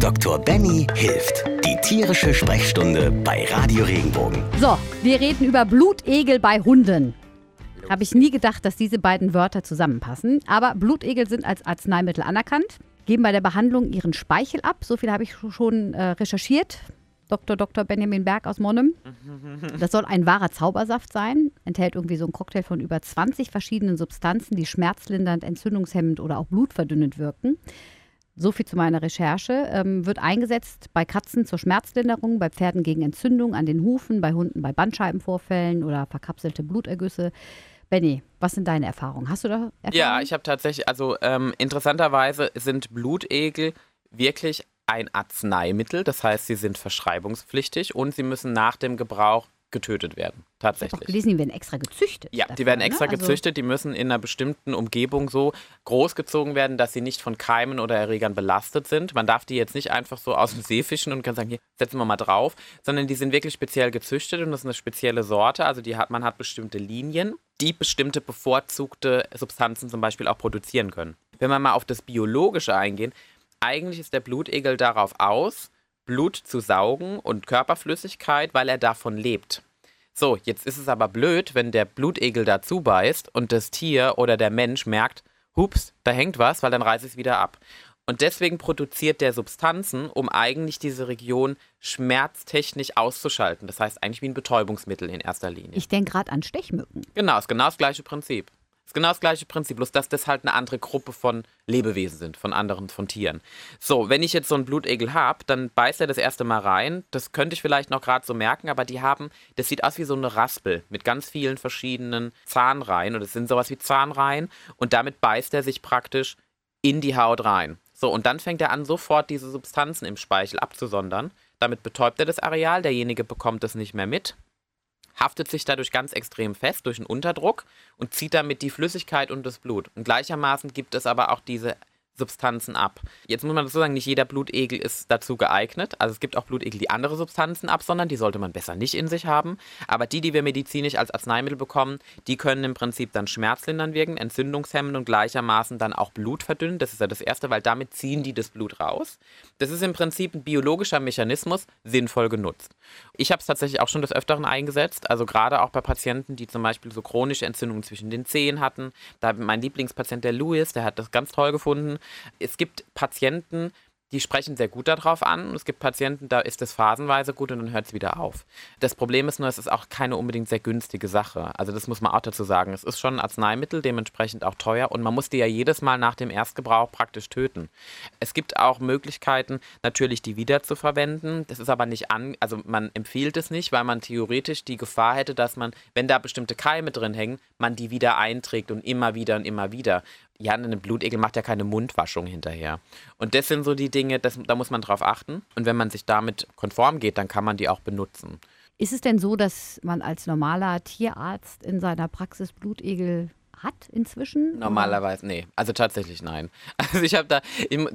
Dr. Benny hilft. Die tierische Sprechstunde bei Radio Regenbogen. So, wir reden über Blutegel bei Hunden. Habe ich nie gedacht, dass diese beiden Wörter zusammenpassen. Aber Blutegel sind als Arzneimittel anerkannt, geben bei der Behandlung ihren Speichel ab. So viel habe ich schon äh, recherchiert. Dr. Dr. Benjamin Berg aus Monnem. Das soll ein wahrer Zaubersaft sein. Enthält irgendwie so einen Cocktail von über 20 verschiedenen Substanzen, die schmerzlindernd, entzündungshemmend oder auch blutverdünnend wirken. So viel zu meiner Recherche. Ähm, wird eingesetzt bei Katzen zur Schmerzlinderung, bei Pferden gegen Entzündung an den Hufen, bei Hunden bei Bandscheibenvorfällen oder verkapselte Blutergüsse. Benny, was sind deine Erfahrungen? Hast du da Erfahrungen? Ja, ich habe tatsächlich, also ähm, interessanterweise sind Blutegel wirklich ein Arzneimittel. Das heißt, sie sind verschreibungspflichtig und sie müssen nach dem Gebrauch getötet werden. Ich Tatsächlich. gelesen, die werden extra gezüchtet. Ja, dafür, die werden ne? extra Also- gezüchtet, die müssen in einer bestimmten Umgebung so großgezogen werden, dass sie nicht von Keimen oder Erregern belastet sind. Man darf die jetzt nicht einfach so aus dem See fischen und kann sagen, hier, setzen wir mal drauf, sondern die sind wirklich speziell gezüchtet und das ist eine spezielle Sorte. Also die hat, man hat bestimmte Linien, die bestimmte bevorzugte Substanzen zum Beispiel auch produzieren können. Wenn wir mal auf das Biologische eingehen, eigentlich ist der Blutegel darauf aus, Blut zu saugen und Körperflüssigkeit, weil er davon lebt. So, jetzt ist es aber blöd, wenn der Blutegel dazu beißt und das Tier oder der Mensch merkt, hups, da hängt was, weil dann reißt es wieder ab. Und deswegen produziert der Substanzen, um eigentlich diese Region schmerztechnisch auszuschalten. Das heißt eigentlich wie ein Betäubungsmittel in erster Linie. Ich denke gerade an Stechmücken. Genau, ist genau das gleiche Prinzip. Ist genau das gleiche Prinzip, bloß dass das halt eine andere Gruppe von Lebewesen sind, von anderen, von Tieren. So, wenn ich jetzt so einen Blutegel habe, dann beißt er das erste Mal rein. Das könnte ich vielleicht noch gerade so merken, aber die haben, das sieht aus wie so eine Raspel mit ganz vielen verschiedenen Zahnreihen und es sind sowas wie Zahnreihen und damit beißt er sich praktisch in die Haut rein. So, und dann fängt er an, sofort diese Substanzen im Speichel abzusondern. Damit betäubt er das Areal, derjenige bekommt es nicht mehr mit haftet sich dadurch ganz extrem fest durch einen Unterdruck und zieht damit die Flüssigkeit und das Blut. Und gleichermaßen gibt es aber auch diese Substanzen ab. Jetzt muss man dazu sagen, nicht jeder Blutegel ist dazu geeignet. Also es gibt auch Blutegel, die andere Substanzen absondern, die sollte man besser nicht in sich haben. Aber die, die wir medizinisch als Arzneimittel bekommen, die können im Prinzip dann schmerzlindernd wirken, entzündungshemmend und gleichermaßen dann auch Blut verdünnen. Das ist ja das Erste, weil damit ziehen die das Blut raus. Das ist im Prinzip ein biologischer Mechanismus, sinnvoll genutzt. Ich habe es tatsächlich auch schon des Öfteren eingesetzt, also gerade auch bei Patienten, die zum Beispiel so chronische Entzündungen zwischen den Zehen hatten. Da mein Lieblingspatient, der Louis, der hat das ganz toll gefunden. Es gibt Patienten, die sprechen sehr gut darauf an es gibt Patienten, da ist es phasenweise gut und dann hört es wieder auf. Das Problem ist nur, es ist auch keine unbedingt sehr günstige Sache. Also das muss man auch dazu sagen. Es ist schon ein Arzneimittel, dementsprechend auch teuer und man muss die ja jedes Mal nach dem Erstgebrauch praktisch töten. Es gibt auch Möglichkeiten, natürlich die wieder zu verwenden. Das ist aber nicht an, also man empfiehlt es nicht, weil man theoretisch die Gefahr hätte, dass man, wenn da bestimmte Keime drin hängen, man die wieder einträgt und immer wieder und immer wieder. Ja, ein Blutegel macht ja keine Mundwaschung hinterher. Und das sind so die Dinge, das, da muss man drauf achten. Und wenn man sich damit konform geht, dann kann man die auch benutzen. Ist es denn so, dass man als normaler Tierarzt in seiner Praxis Blutegel hat inzwischen? Normalerweise, nee. Also tatsächlich nein. Also ich habe da,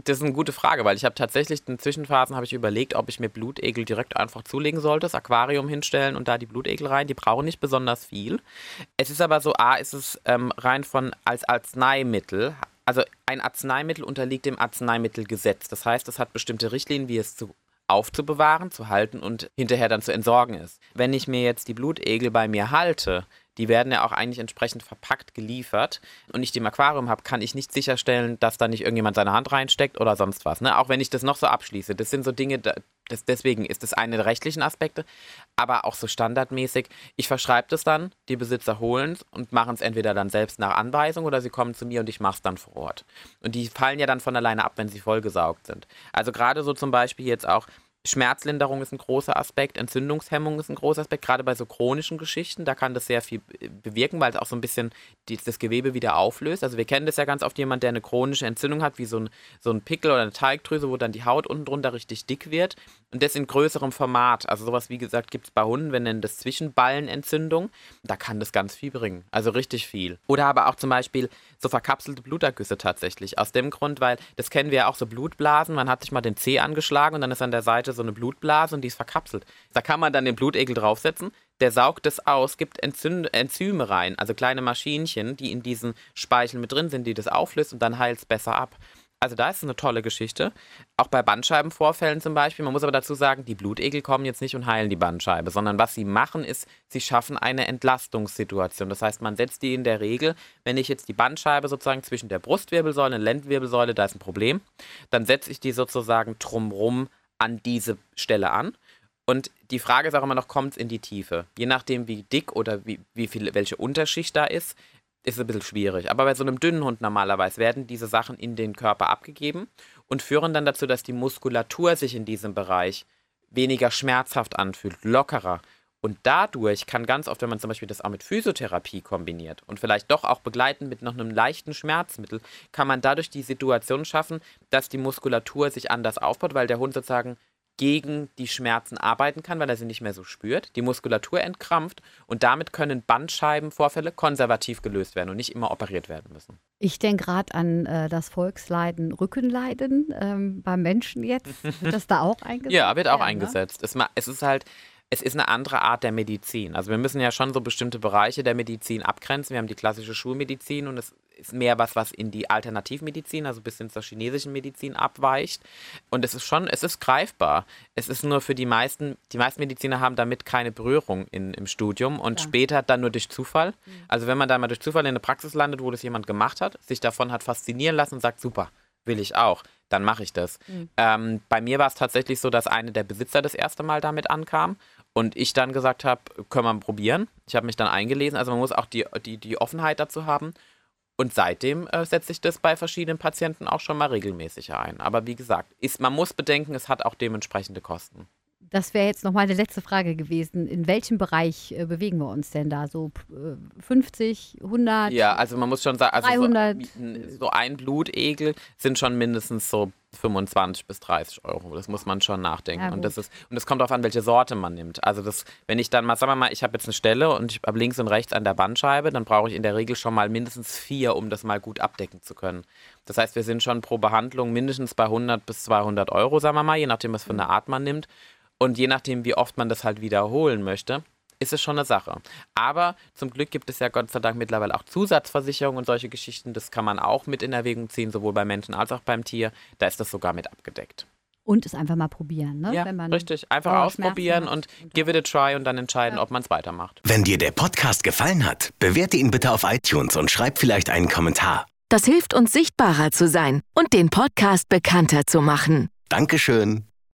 das ist eine gute Frage, weil ich habe tatsächlich in Zwischenphasen habe ich überlegt, ob ich mir Blutegel direkt einfach zulegen sollte, das Aquarium hinstellen und da die Blutegel rein. Die brauchen nicht besonders viel. Es ist aber so, A, ist es ähm, rein von als Arzneimittel. Also ein Arzneimittel unterliegt dem Arzneimittelgesetz. Das heißt, es hat bestimmte Richtlinien, wie es zu aufzubewahren, zu halten und hinterher dann zu entsorgen ist. Wenn ich mir jetzt die Blutegel bei mir halte, die werden ja auch eigentlich entsprechend verpackt geliefert und ich die im Aquarium habe, kann ich nicht sicherstellen, dass da nicht irgendjemand seine Hand reinsteckt oder sonst was. Ne? Auch wenn ich das noch so abschließe. Das sind so Dinge, da- das, deswegen ist das eine der rechtlichen Aspekte, aber auch so standardmäßig. Ich verschreibe das dann, die Besitzer holen es und machen es entweder dann selbst nach Anweisung oder sie kommen zu mir und ich mache es dann vor Ort. Und die fallen ja dann von alleine ab, wenn sie vollgesaugt sind. Also gerade so zum Beispiel jetzt auch Schmerzlinderung ist ein großer Aspekt, Entzündungshemmung ist ein großer Aspekt, gerade bei so chronischen Geschichten, da kann das sehr viel äh, bewirken, weil es auch so ein bisschen die, das Gewebe wieder auflöst. Also wir kennen das ja ganz oft, jemand, der eine chronische Entzündung hat, wie so ein, so ein Pickel oder eine Teigdrüse, wo dann die Haut unten drunter richtig dick wird und das in größerem Format. Also sowas, wie gesagt, gibt es bei Hunden, wir nennen das Zwischenballenentzündung, da kann das ganz viel bringen, also richtig viel. Oder aber auch zum Beispiel so verkapselte Blutergüsse tatsächlich, aus dem Grund, weil das kennen wir ja auch so Blutblasen, man hat sich mal den Zeh angeschlagen und dann ist an der Seite so eine Blutblase und die ist verkapselt. Da kann man dann den Blutegel draufsetzen, der saugt es aus, gibt Enzyn Enzyme rein, also kleine Maschinchen, die in diesen Speicheln mit drin sind, die das auflöst und dann heilt es besser ab. also da ist es eine tolle Geschichte. Auch bei Bandscheibenvorfällen zum Beispiel. Man muss aber dazu sagen, die Blutegel kommen jetzt nicht und heilen die Bandscheibe, sondern was sie machen, ist, sie schaffen eine Entlastungssituation. Das heißt, man setzt die in der Regel, wenn ich jetzt die Bandscheibe sozusagen zwischen der Brustwirbelsäule und Lendenwirbelsäule, da ist ein Problem, dann setze ich die sozusagen drumrum an diese Stelle an. Und die Frage ist auch immer noch, kommt es in die Tiefe? Je nachdem, wie dick oder wie, wie viel, welche Unterschicht da ist, ist es ein bisschen schwierig. Aber bei so einem dünnen Hund normalerweise werden diese Sachen in den Körper abgegeben und führen dann dazu, dass die Muskulatur sich in diesem Bereich weniger schmerzhaft anfühlt, lockerer. Und dadurch kann ganz oft, wenn man zum Beispiel das auch mit Physiotherapie kombiniert und vielleicht doch auch begleiten mit noch einem leichten Schmerzmittel, kann man dadurch die Situation schaffen, dass die Muskulatur sich anders aufbaut, weil der Hund sozusagen gegen die Schmerzen arbeiten kann, weil er sie nicht mehr so spürt, die Muskulatur entkrampft und damit können Bandscheibenvorfälle konservativ gelöst werden und nicht immer operiert werden müssen. Ich denke gerade an äh, das Volksleiden, Rückenleiden ähm, beim Menschen jetzt. Wird das da auch eingesetzt? ja, wird auch ne? eingesetzt. Es, es ist halt, es ist eine andere Art der Medizin. Also wir müssen ja schon so bestimmte Bereiche der Medizin abgrenzen. Wir haben die klassische Schulmedizin und es ist mehr was, was in die Alternativmedizin, also bis hin zur chinesischen Medizin abweicht. Und es ist schon, es ist greifbar. Es ist nur für die meisten, die meisten Mediziner haben damit keine Berührung in, im Studium und ja. später dann nur durch Zufall. Also wenn man da mal durch Zufall in eine Praxis landet, wo das jemand gemacht hat, sich davon hat faszinieren lassen und sagt, super, will ich auch, dann mache ich das. Mhm. Ähm, bei mir war es tatsächlich so, dass eine der Besitzer das erste Mal damit ankam und ich dann gesagt habe, können wir probieren. Ich habe mich dann eingelesen. Also man muss auch die, die, die Offenheit dazu haben. Und seitdem äh, setze ich das bei verschiedenen Patienten auch schon mal regelmäßig ein. Aber wie gesagt, ist, man muss bedenken, es hat auch dementsprechende Kosten. Das wäre jetzt noch meine letzte Frage gewesen. In welchem Bereich äh, bewegen wir uns denn da? So äh, 50, 100? Ja, also man muss schon sagen, also 300. So, so ein Blutegel sind schon mindestens so 25 bis 30 Euro. Das muss man schon nachdenken. Ja, und das ist und es kommt darauf an, welche Sorte man nimmt. Also das, wenn ich dann mal, sagen wir mal, ich habe jetzt eine Stelle und ich habe links und rechts an der Bandscheibe, dann brauche ich in der Regel schon mal mindestens vier, um das mal gut abdecken zu können. Das heißt, wir sind schon pro Behandlung mindestens bei 100 bis 200 Euro, sagen wir mal, je nachdem, was für eine Art man nimmt. Und je nachdem, wie oft man das halt wiederholen möchte, ist es schon eine Sache. Aber zum Glück gibt es ja Gott sei Dank mittlerweile auch Zusatzversicherungen und solche Geschichten. Das kann man auch mit in Erwägung ziehen, sowohl beim Menschen als auch beim Tier. Da ist das sogar mit abgedeckt. Und es einfach mal probieren, ne? Ja, richtig. Einfach ausprobieren und give it a try und dann entscheiden, ja. ob man es weitermacht. Wenn dir der Podcast gefallen hat, bewerte ihn bitte auf iTunes und schreib vielleicht einen Kommentar. Das hilft uns sichtbarer zu sein und den Podcast bekannter zu machen. Dankeschön.